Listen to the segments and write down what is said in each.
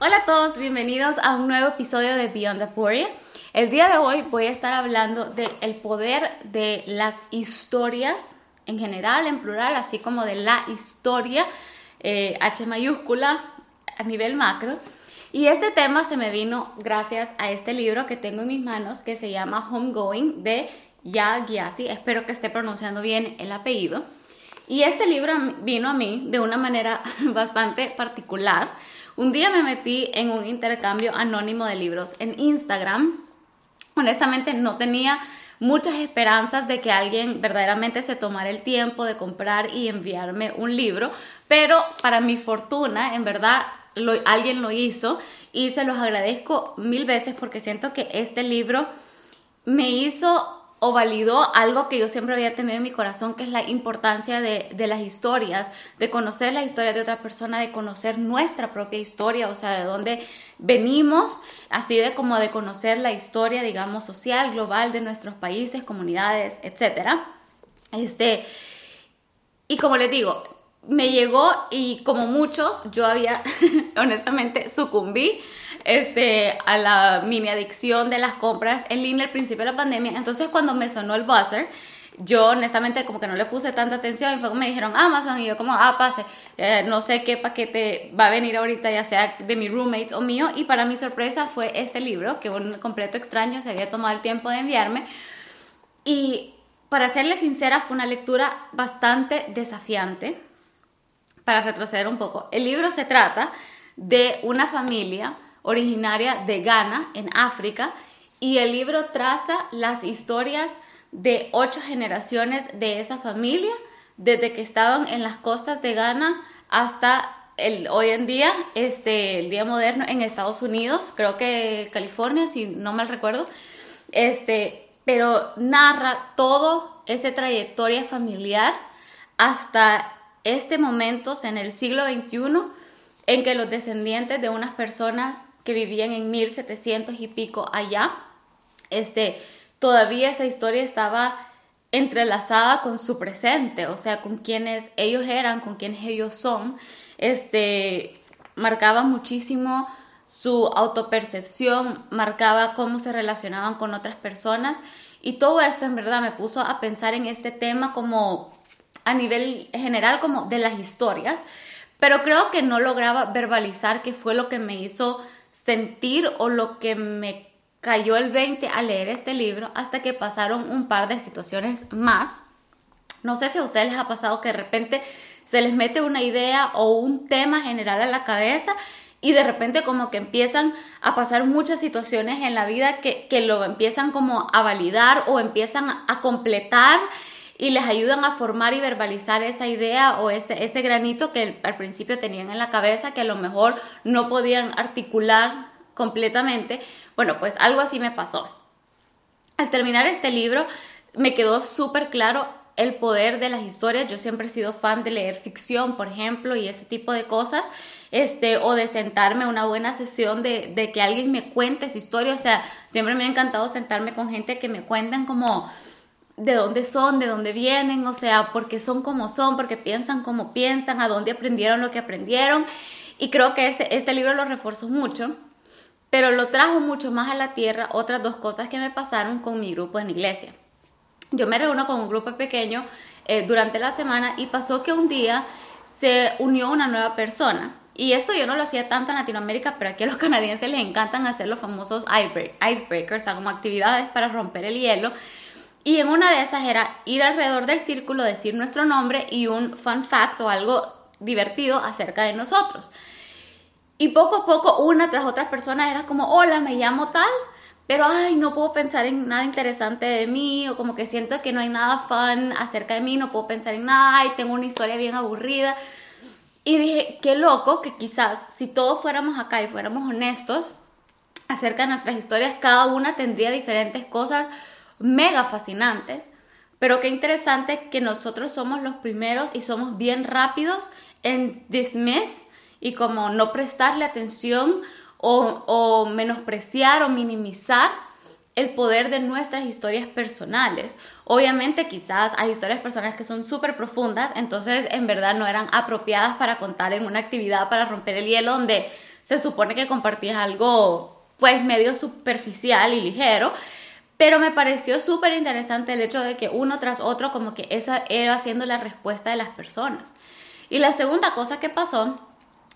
Hola a todos, bienvenidos a un nuevo episodio de Beyond the Warrior. El día de hoy voy a estar hablando del poder de las historias en general, en plural, así como de la historia, eh, H mayúscula, a nivel macro. Y este tema se me vino gracias a este libro que tengo en mis manos que se llama Homegoing de Ya Gyasi. Espero que esté pronunciando bien el apellido. Y este libro vino a mí de una manera bastante particular. Un día me metí en un intercambio anónimo de libros en Instagram. Honestamente no tenía muchas esperanzas de que alguien verdaderamente se tomara el tiempo de comprar y enviarme un libro, pero para mi fortuna, en verdad, alguien lo hizo y se los agradezco mil veces porque siento que este libro me hizo o validó algo que yo siempre había tenido en mi corazón, que es la importancia de, las historias, de conocer la historia de otra persona, de conocer nuestra propia historia, o sea, de dónde venimos, así de como de conocer la historia, digamos, social, global de nuestros países, comunidades, etc. Este, y como les digo, me llegó y como muchos, yo había honestamente sucumbí este, a la mini adicción de las compras en línea al principio de la pandemia. Entonces cuando me sonó el buzzer, yo honestamente como que no le puse tanta atención y fue como me dijeron Amazon y yo como, ah, pase, eh, no sé qué paquete va a venir ahorita, ya sea de mi roommate o mío. Y para mi sorpresa fue este libro, que un completo extraño se había tomado el tiempo de enviarme. Y para serle sincera, fue una lectura bastante desafiante. Para retroceder un poco, el libro se trata de una familia originaria de Ghana, en África, y el libro traza las historias de ocho generaciones de esa familia, desde que estaban en las costas de Ghana hasta el, hoy en día, este, el día moderno en Estados Unidos, creo que California, si no mal recuerdo, este, pero narra todo esa trayectoria familiar hasta este momento, en el siglo XXI, en que los descendientes de unas personas que vivían en 1700 y pico allá, este, todavía esa historia estaba entrelazada con su presente, o sea, con quienes ellos eran, con quienes ellos son, este, marcaba muchísimo su autopercepción, marcaba cómo se relacionaban con otras personas. Y todo esto en verdad me puso a pensar en este tema como a nivel general como de las historias, pero creo que no lograba verbalizar qué fue lo que me hizo sentir o lo que me cayó el 20 al leer este libro hasta que pasaron un par de situaciones más. No sé si a ustedes les ha pasado que de repente se les mete una idea o un tema general a la cabeza y de repente como que empiezan a pasar muchas situaciones en la vida que, que lo empiezan como a validar o empiezan a completar y les ayudan a formar y verbalizar esa idea o ese, ese granito que al principio tenían en la cabeza que a lo mejor no podían articular completamente. Bueno, pues algo así me pasó. Al terminar este libro me quedó súper claro el poder de las historias. Yo siempre he sido fan de leer ficción, por ejemplo, y ese tipo de cosas. Este, o de sentarme una buena sesión de, de que alguien me cuente su historia. O sea, siempre me ha encantado sentarme con gente que me cuentan como de dónde son, de dónde vienen, o sea, porque son como son, porque piensan como piensan, a dónde aprendieron lo que aprendieron. Y creo que este, este libro lo reforzó mucho, pero lo trajo mucho más a la tierra otras dos cosas que me pasaron con mi grupo en iglesia. Yo me reúno con un grupo pequeño eh, durante la semana y pasó que un día se unió una nueva persona. Y esto yo no lo hacía tanto en Latinoamérica, pero aquí a los canadienses les encantan hacer los famosos icebreakers, o como actividades para romper el hielo. Y en una de esas era ir alrededor del círculo, decir nuestro nombre y un fun fact o algo divertido acerca de nosotros. Y poco a poco, una tras otras personas era como, hola, me llamo tal, pero ay, no puedo pensar en nada interesante de mí, o como que siento que no hay nada fun acerca de mí, no puedo pensar en nada, ay, tengo una historia bien aburrida. Y dije, qué loco que quizás si todos fuéramos acá y fuéramos honestos acerca de nuestras historias, cada una tendría diferentes cosas mega fascinantes, pero qué interesante que nosotros somos los primeros y somos bien rápidos en dismiss y como no prestarle atención o, menospreciar o minimizar el poder de nuestras historias personales. Obviamente quizás hay historias personales que son súper profundas, entonces en verdad no eran apropiadas para contar en una actividad para romper el hielo donde se supone que compartías algo pues medio superficial y ligero, pero me pareció súper interesante el hecho de que uno tras otro como que esa era haciendo la respuesta de las personas. Y la segunda cosa que pasó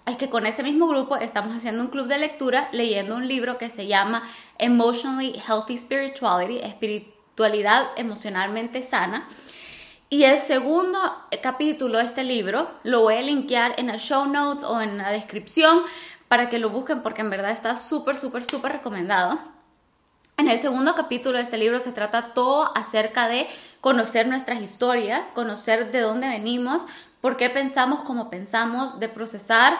es que con este mismo grupo estamos haciendo un club de lectura leyendo un libro que se llama Emotionally Healthy Spirituality, espiritualidad emocionalmente sana. Y el segundo capítulo de este libro lo voy a linkear en el show notes o en la descripción para que lo busquen porque en verdad está súper, súper, súper recomendado. En el segundo capítulo de este libro se trata todo acerca de conocer nuestras historias, conocer de dónde venimos, por qué pensamos como pensamos, de procesar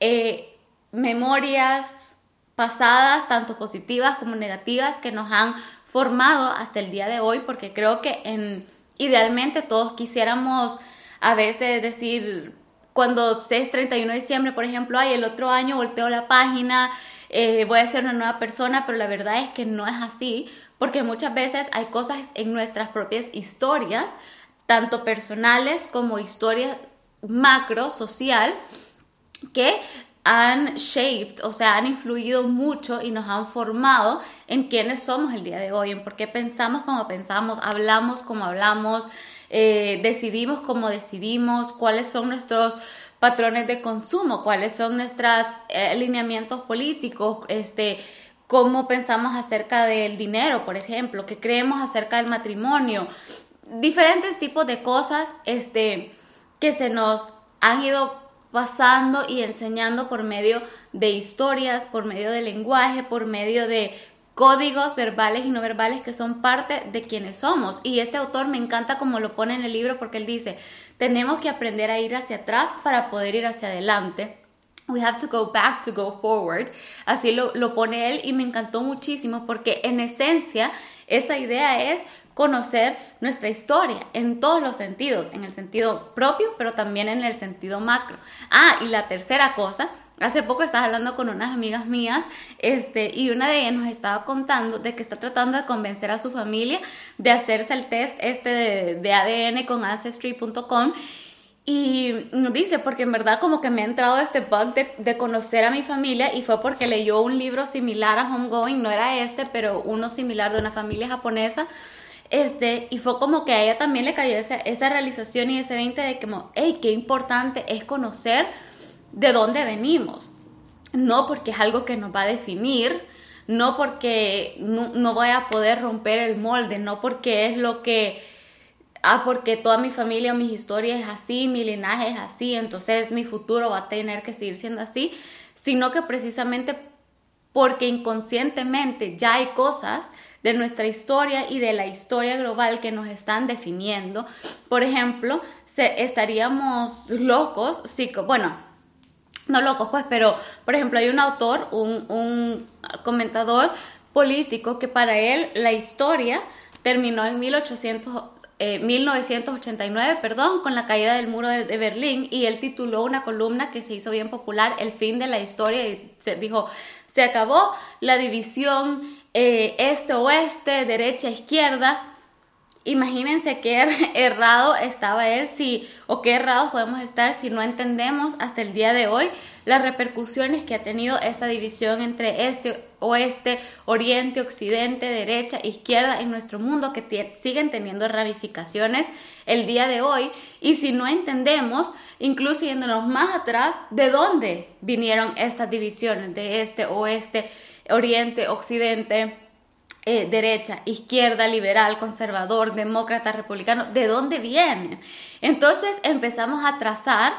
eh, memorias pasadas, tanto positivas como negativas, que nos han formado hasta el día de hoy, porque creo que en, idealmente todos quisiéramos a veces decir, cuando es 31 de diciembre, por ejemplo, ay, el otro año volteo la página, eh, voy a ser una nueva persona, pero la verdad es que no es así, porque muchas veces hay cosas en nuestras propias historias, tanto personales como historias macro, social, que han shaped, o sea, han influido mucho y nos han formado en quiénes somos el día de hoy, en por qué pensamos como pensamos, hablamos como hablamos, eh, decidimos como decidimos, cuáles son nuestros patrones de consumo, cuáles son nuestros eh, alineamientos políticos, este, cómo pensamos acerca del dinero, por ejemplo, qué creemos acerca del matrimonio, diferentes tipos de cosas este, que se nos han ido pasando y enseñando por medio de historias, por medio de lenguaje, por medio de códigos verbales y no verbales que son parte de quienes somos. Y este autor me encanta como lo pone en el libro porque él dice, tenemos que aprender a ir hacia atrás para poder ir hacia adelante. We have to go back to go forward. Así lo, lo pone él y me encantó muchísimo porque en esencia esa idea es conocer nuestra historia en todos los sentidos, en el sentido propio, pero también en el sentido macro. Ah, y la tercera cosa, hace poco estaba hablando con unas amigas mías, este, y una de ellas nos estaba contando de que está tratando de convencer a su familia de hacerse el test este de, de ADN con ancestry.com y dice, porque en verdad como que me ha entrado este bug de, de, conocer a mi familia y fue porque leyó un libro similar a Homegoing, no era este, pero uno similar de una familia japonesa. Este, y fue como que a ella también le cayó esa, esa realización y ese 20 de como, hey, qué importante es conocer de dónde venimos. No porque es algo que nos va a definir, no porque no, no voy a poder romper el molde, no porque es lo que, ah, porque toda mi familia o mis historias es así, mi linaje es así, entonces mi futuro va a tener que seguir siendo así, sino que precisamente porque inconscientemente ya hay cosas de nuestra historia y de la historia global que nos están definiendo. Por ejemplo, estaríamos locos, sí, bueno, no locos pues, pero por ejemplo hay un autor, un, comentador político que para él la historia terminó en 1800, 1989, eh, perdón, con la caída del muro de, de, Berlín y él tituló una columna que se hizo bien popular, El fin de la historia, y se dijo, se acabó la división eh, este-oeste, derecha-izquierda. Imagínense qué er-, errado estaba él si, o qué errados podemos estar si no entendemos hasta el día de hoy las repercusiones que ha tenido esta división entre este, oeste, oriente, occidente, derecha, izquierda en nuestro mundo que siguen teniendo ramificaciones el día de hoy. Y si no entendemos, incluso yéndonos más atrás, de dónde vinieron estas divisiones de este, oeste, oriente, occidente, eh, derecha, izquierda, liberal, conservador, demócrata, republicano, ¿de dónde vienen? Entonces empezamos a trazar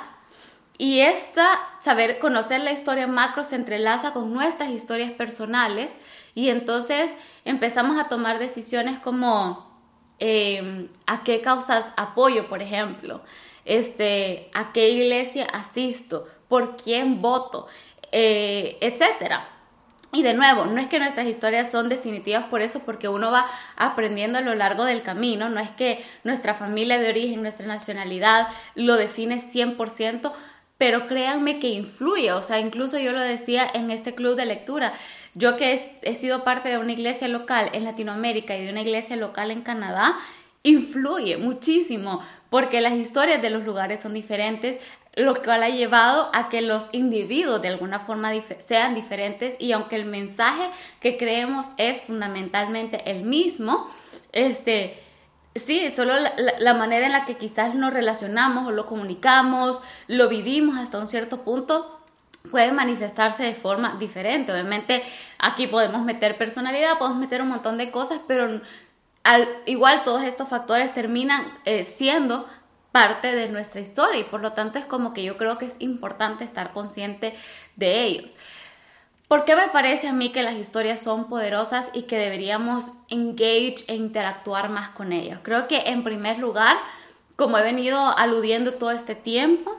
y esta, saber conocer la historia macro se entrelaza con nuestras historias personales y entonces empezamos a tomar decisiones como em, a qué causas apoyo, por ejemplo, este, a qué iglesia asisto, por quién voto, eh, etcétera. Y de nuevo, no es que nuestras historias son definitivas por eso, porque uno va aprendiendo a lo largo del camino, no es que nuestra familia de origen, nuestra nacionalidad lo define 100%, pero créanme que influye, o sea, incluso yo lo decía en este club de lectura, yo que he, sido parte de una iglesia local en Latinoamérica y de una iglesia local en Canadá, influye muchísimo, porque las historias de los lugares son diferentes, lo cual ha llevado a que los individuos de alguna forma sean diferentes y aunque el mensaje que creemos es fundamentalmente el mismo, este, sí, solo la, manera en la que quizás nos relacionamos o lo comunicamos, lo vivimos hasta un cierto punto, puede manifestarse de forma diferente. Obviamente aquí podemos meter personalidad, podemos meter un montón de cosas, pero al, igual todos estos factores terminan eh, siendo parte de nuestra historia y por lo tanto es como que yo creo que es importante estar consciente de ellos. ¿Por qué me parece a mí que las historias son poderosas y que deberíamos engage e interactuar más con ellas? Creo que en primer lugar, como he venido aludiendo todo este tiempo,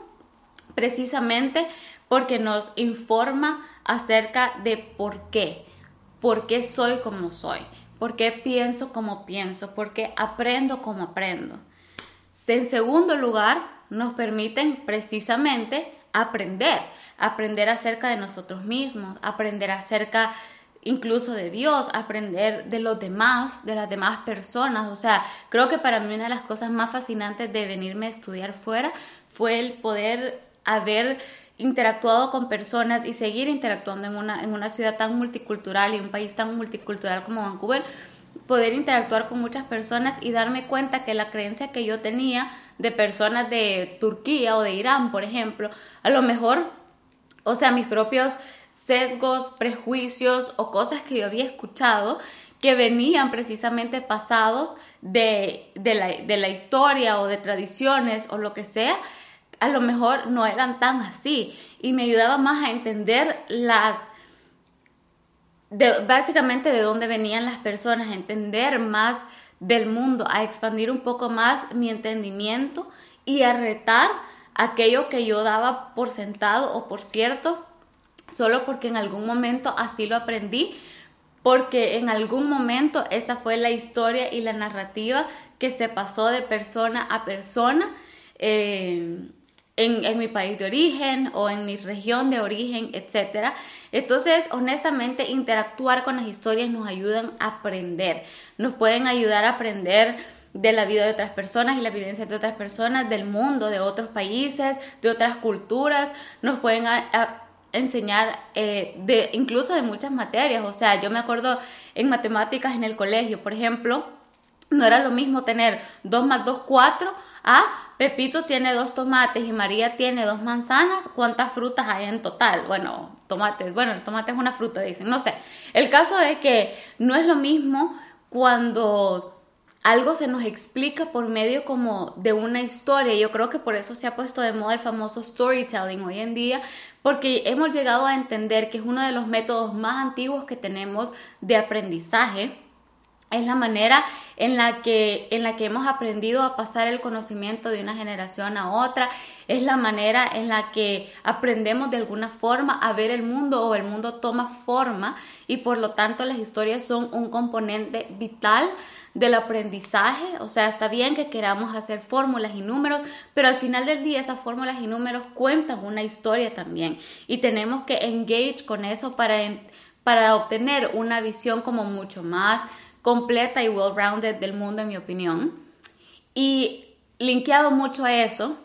precisamente porque nos informa acerca de por qué, por qué soy como soy, por qué pienso como pienso, por qué aprendo como aprendo. En segundo lugar, nos permiten precisamente aprender, aprender acerca de nosotros mismos, aprender acerca incluso de Dios, aprender de los demás, de las demás personas. O sea, creo que para mí una de las cosas más fascinantes de venirme a estudiar fuera fue el poder haber interactuado con personas y seguir interactuando en una, en una ciudad tan multicultural y un país tan multicultural como Vancouver, poder interactuar con muchas personas y darme cuenta que la creencia que yo tenía de personas de Turquía o de Irán, por ejemplo, a lo mejor, o sea, mis propios sesgos, prejuicios o cosas que yo había escuchado que venían precisamente pasados de, de, la, de la historia o de tradiciones o lo que sea, a lo mejor no eran tan así. Y me ayudaba más a entender las básicamente de dónde venían las personas, a entender más del mundo, a expandir un poco más mi entendimiento y a retar aquello que yo daba por sentado o por cierto, solo porque en algún momento así lo aprendí, porque en algún momento esa fue la historia y la narrativa que se pasó de persona a persona. Eh, en, mi país de origen o en mi región de origen, etc. Entonces, honestamente, interactuar con las historias nos ayudan a aprender, nos pueden ayudar a aprender de la vida de otras personas y la vivencia de otras personas, del mundo, de otros países, de otras culturas, nos pueden enseñar eh, de incluso de muchas materias. O sea, yo me acuerdo en matemáticas en el colegio, por ejemplo, no era lo mismo tener 2 más 2, 4 a Pepito tiene dos tomates y María tiene dos manzanas, ¿cuántas frutas hay en total? Bueno, tomates, bueno, el tomate es una fruta, dicen, no sé. El caso es que no es lo mismo cuando algo se nos explica por medio como de una historia. Yo creo que por eso se ha puesto de moda el famoso storytelling hoy en día, porque hemos llegado a entender que es uno de los métodos más antiguos que tenemos de aprendizaje es la manera en la que en la que hemos aprendido a pasar el conocimiento de una generación a otra, es la manera en la que aprendemos de alguna forma a ver el mundo o el mundo toma forma y por lo tanto las historias son un componente vital del aprendizaje, o sea, está bien que queramos hacer fórmulas y números, pero al final del día esas fórmulas y números cuentan una historia también. Y tenemos que engage con eso para, para obtener una visión como mucho más completa y well-rounded del mundo, en mi opinión. Y linkeado mucho a eso,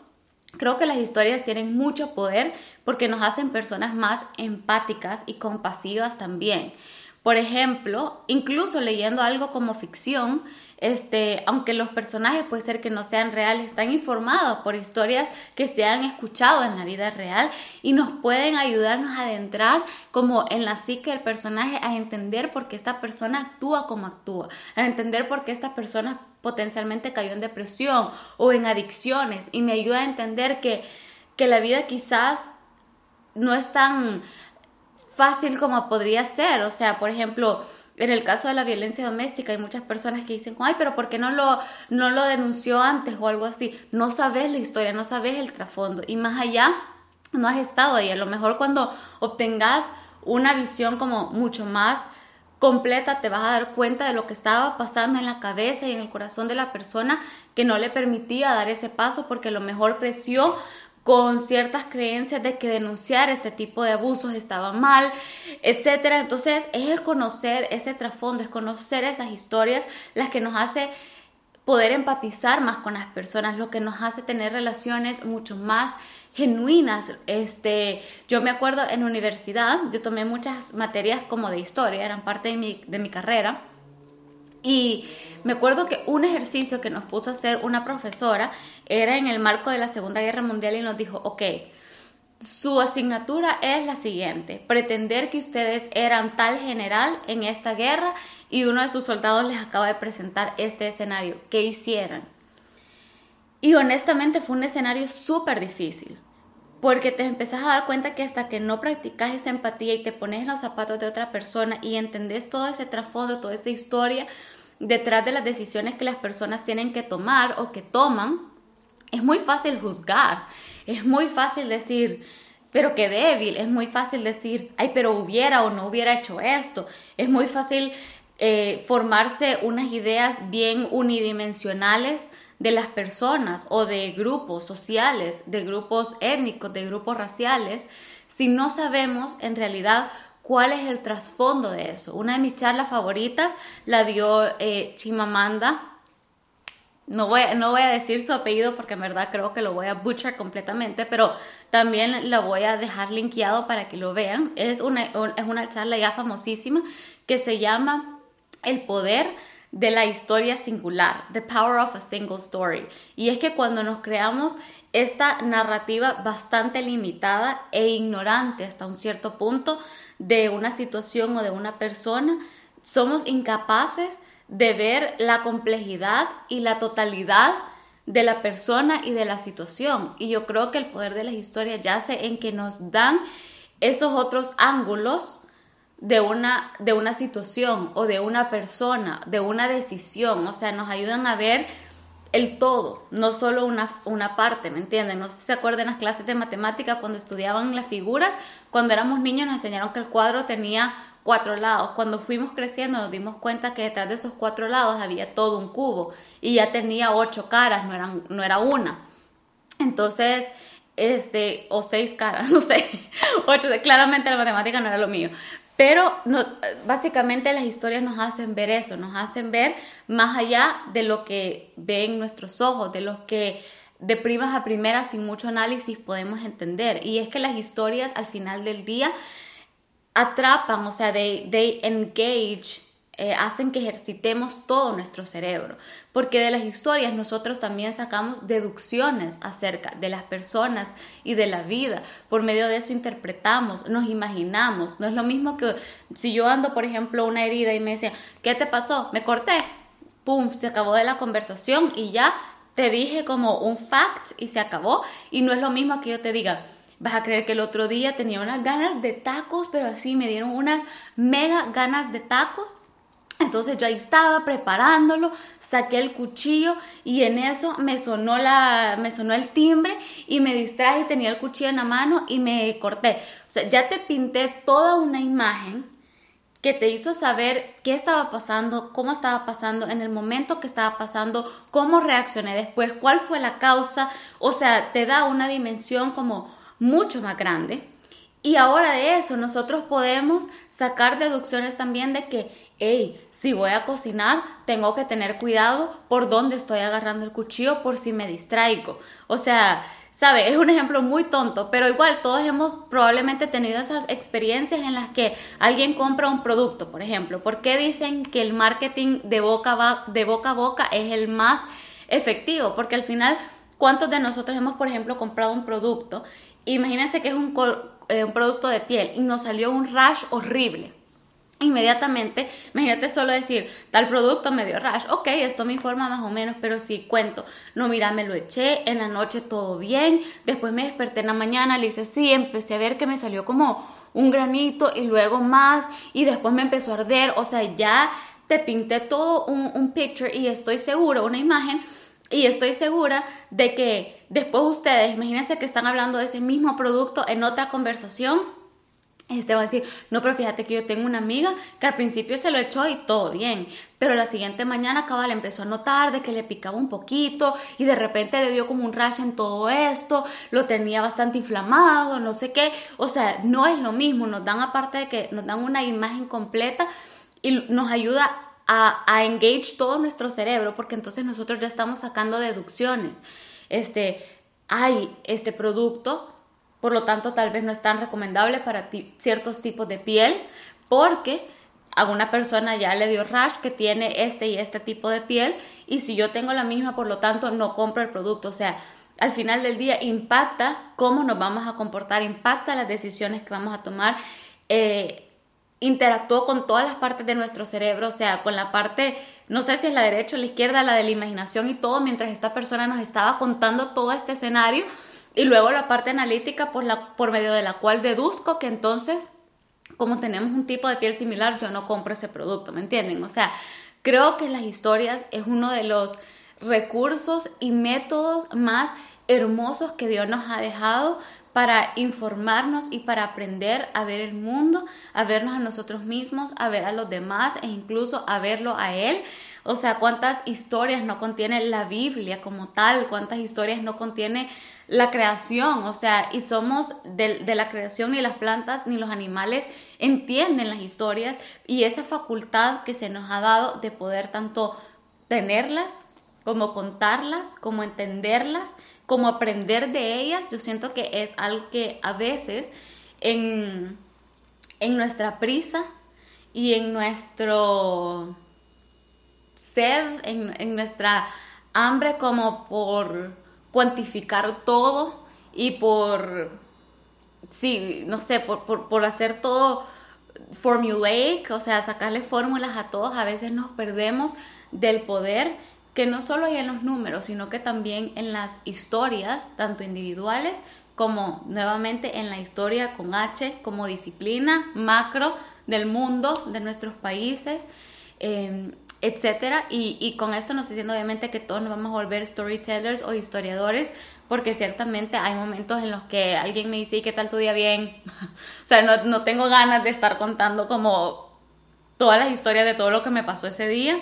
creo que las historias tienen mucho poder porque nos hacen personas más empáticas y compasivas también. Por ejemplo, incluso leyendo algo como ficción, este, aunque los personajes puede ser que no sean reales, están informados por historias que se han escuchado en la vida real y nos pueden ayudarnos a adentrar como en la psique del personaje, a entender por qué esta persona actúa como actúa, a entender por qué esta persona potencialmente cayó en depresión o en adicciones y me ayuda a entender que, que la vida quizás no es tan fácil como podría ser. O sea, por ejemplo, en el caso de la violencia doméstica hay muchas personas que dicen, ay, pero ¿por qué no lo, no lo denunció antes o algo así? No sabes la historia, no sabes el trasfondo. Y más allá, no has estado ahí. A lo mejor cuando obtengas una visión como mucho más completa, te vas a dar cuenta de lo que estaba pasando en la cabeza y en el corazón de la persona que no le permitía dar ese paso porque a lo mejor creció con ciertas creencias de que denunciar este tipo de abusos estaba mal, etcétera. Entonces, es el conocer ese trasfondo, es conocer esas historias las que nos hace poder empatizar más con las personas, lo que nos hace tener relaciones mucho más genuinas. Este, yo me acuerdo en universidad, yo tomé muchas materias como de historia, eran parte de mi, de mi carrera. Y me acuerdo que un ejercicio que nos puso a hacer una profesora era en el marco de la Segunda Guerra Mundial y nos dijo, ok, su asignatura es la siguiente, pretender que ustedes eran tal general en esta guerra y uno de sus soldados les acaba de presentar este escenario, ¿qué hicieran? Y honestamente fue un escenario súper difícil, porque te empezás a dar cuenta que hasta que no practicas esa empatía y te pones los zapatos de otra persona y entendés todo ese trasfondo, toda esa historia detrás de las decisiones que las personas tienen que tomar o que toman, es muy fácil juzgar, es muy fácil decir, pero qué débil, es muy fácil decir, ay, pero hubiera o no hubiera hecho esto, es muy fácil eh, formarse unas ideas bien unidimensionales de las personas o de grupos sociales, de grupos étnicos, de grupos raciales, si no sabemos en realidad cuál es el trasfondo de eso. Una de mis charlas favoritas la dio eh, Chimamanda. No voy, no voy a decir su apellido porque en verdad creo que lo voy a butcher completamente, pero también la voy a dejar linkeado para que lo vean. Es una, es una charla ya famosísima que se llama El poder de la historia singular, The Power of a Single Story. Y es que cuando nos creamos esta narrativa bastante limitada e ignorante hasta un cierto punto de una situación o de una persona, somos incapaces de ver la complejidad y la totalidad de la persona y de la situación. Y yo creo que el poder de las historias yace en que nos dan esos otros ángulos de una, de una situación o de una persona, de una decisión, o sea, nos ayudan a ver el todo, no solo una, una parte, ¿me entienden? No sé si se acuerdan las clases de matemática cuando estudiaban las figuras, cuando éramos niños nos enseñaron que el cuadro tenía cuatro lados. Cuando fuimos creciendo nos dimos cuenta que detrás de esos cuatro lados había todo un cubo y ya tenía ocho caras, no, eran, no era una. Entonces, este, o seis caras, no sé, ocho, claramente la matemática no era lo mío, pero no, básicamente las historias nos hacen ver eso, nos hacen ver más allá de lo que ven nuestros ojos, de lo que de primas a primeras sin mucho análisis podemos entender. Y es que las historias al final del día atrapan, o sea, they, they engage eh, hacen que ejercitemos todo nuestro cerebro, porque de las historias nosotros también sacamos deducciones acerca de las personas y de la vida. Por medio de eso interpretamos, nos imaginamos. No es lo mismo que si yo ando, por ejemplo, una herida y me decía, ¿qué te pasó? Me corté. Pum, se acabó de la conversación y ya te dije como un fact y se acabó. Y no es lo mismo que yo te diga, vas a creer que el otro día tenía unas ganas de tacos, pero así me dieron unas mega ganas de tacos entonces yo ahí estaba preparándolo, saqué el cuchillo y en eso me sonó, la, me sonó el timbre y me distraje, tenía el cuchillo en la mano y me corté. O sea, ya te pinté toda una imagen que te hizo saber qué estaba pasando, cómo estaba pasando, en el momento que estaba pasando, cómo reaccioné después, cuál fue la causa. O sea, te da una dimensión como mucho más grande. Y ahora de eso nosotros podemos sacar deducciones también de que hey, si voy a cocinar, tengo que tener cuidado por dónde estoy agarrando el cuchillo por si me distraigo. O sea, ¿sabe? Es un ejemplo muy tonto, pero igual todos hemos probablemente tenido esas experiencias en las que alguien compra un producto, por ejemplo. ¿Por qué dicen que el marketing de boca, de boca a boca es el más efectivo? Porque al final, ¿cuántos de nosotros hemos, por ejemplo, comprado un producto? Imagínense que es un, eh, un producto de piel y nos salió un rash horrible. Inmediatamente, imagínate solo decir, tal producto me dio rash, ok, esto me informa más o menos, pero si cuento, no, mira, me lo eché, en la noche todo bien, después me desperté en la mañana, le hice sí, empecé a ver que me salió como un granito y luego más, y después me empezó a arder, o sea, ya te pinté todo un, un picture y estoy segura, una imagen, y estoy segura de que después ustedes, imagínense que están hablando de ese mismo producto en otra conversación, este va a decir, no, pero fíjate que yo tengo una amiga que al principio se lo echó y todo bien, pero la siguiente mañana cabal empezó a notar de que le picaba un poquito y de repente le dio como un rash en todo esto, lo tenía bastante inflamado, no sé qué, o sea, no es lo mismo, nos dan aparte de que nos dan una imagen completa y nos ayuda a, engage todo nuestro cerebro porque entonces nosotros ya estamos sacando deducciones. Este, hay este producto, por lo tanto tal vez no es tan recomendable para ciertos tipos de piel porque a una persona ya le dio rash que tiene este y este tipo de piel y si yo tengo la misma, por lo tanto no compro el producto. O sea, al final del día impacta cómo nos vamos a comportar, impacta las decisiones que vamos a tomar. Eh, interactuó con todas las partes de nuestro cerebro, o sea, con la parte, no sé si es la derecha o la izquierda, la de la imaginación y todo, mientras esta persona nos estaba contando todo este escenario. Y luego la parte analítica por, la, por medio de la cual deduzco que entonces, como tenemos un tipo de piel similar, yo no compro ese producto, ¿me entienden? O sea, creo que las historias es uno de los recursos y métodos más hermosos que Dios nos ha dejado para informarnos y para aprender a ver el mundo, a vernos a nosotros mismos, a ver a los demás e incluso a verlo a Él. O sea, cuántas historias no contiene la Biblia como tal, cuántas historias no contiene la creación, o sea, y somos de, de, la creación, ni las plantas ni los animales entienden las historias y esa facultad que se nos ha dado de poder tanto tenerlas como contarlas, como entenderlas como aprender de ellas, yo siento que es algo que a veces en, en nuestra prisa y en nuestro sed, en, nuestra hambre como por cuantificar todo y por, sí, no sé, por, por, por hacer todo formulaic, o sea, sacarle fórmulas a todos, a veces nos perdemos del poder que no solo hay en los números, sino que también en las historias, tanto individuales como nuevamente en la historia con H, como disciplina macro del mundo, de nuestros países, eh, etcétera. Y, y, con esto no estoy diciendo obviamente que todos nos vamos a volver storytellers o historiadores, porque ciertamente hay momentos en los que alguien me dice, ¿y qué tal tu día bien? o sea, no, no tengo ganas de estar contando como todas las historias de todo lo que me pasó ese día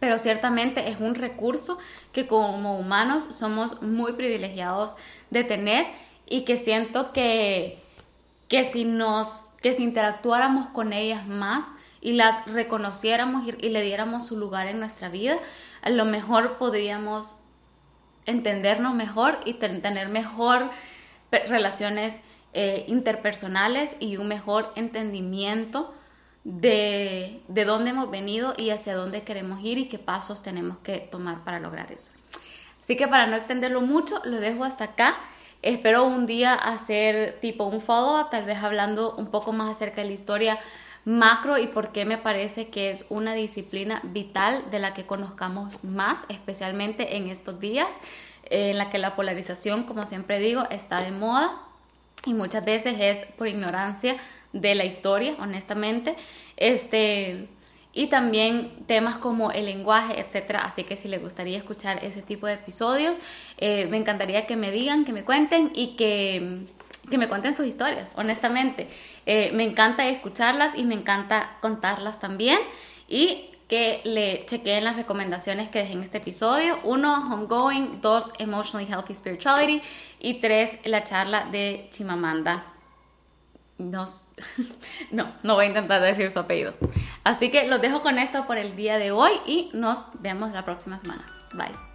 pero ciertamente es un recurso que como humanos somos muy privilegiados de tener y que siento que, que si nos que si interactuáramos con ellas más y las reconociéramos y, le diéramos su lugar en nuestra vida, a lo mejor podríamos entendernos mejor y tener mejor relaciones eh, interpersonales y un mejor entendimiento de, de dónde hemos venido y hacia dónde queremos ir y qué pasos tenemos que tomar para lograr eso. Así que para no extenderlo mucho, lo dejo hasta acá. Espero un día hacer tipo un follow-up, tal vez hablando un poco más acerca de la historia macro y por qué me parece que es una disciplina vital de la que conozcamos más, especialmente en estos días, en la que la polarización, como siempre digo, está de moda y muchas veces es por ignorancia de la historia, honestamente. Este, y también temas como el lenguaje, etcétera. Así que si les gustaría escuchar ese tipo de episodios, eh, me encantaría que me digan, que me cuenten y que, que me cuenten sus historias, honestamente. Eh, me encanta escucharlas y me encanta contarlas también. Y que le chequeen las recomendaciones que dejé en este episodio. Uno, Homegoing. Dos, Emotionally Healthy Spirituality. Y tres, la charla de Chimamanda nos, no, no voy a intentar decir su apellido. Así que los dejo con esto por el día de hoy y nos vemos la próxima semana. Bye.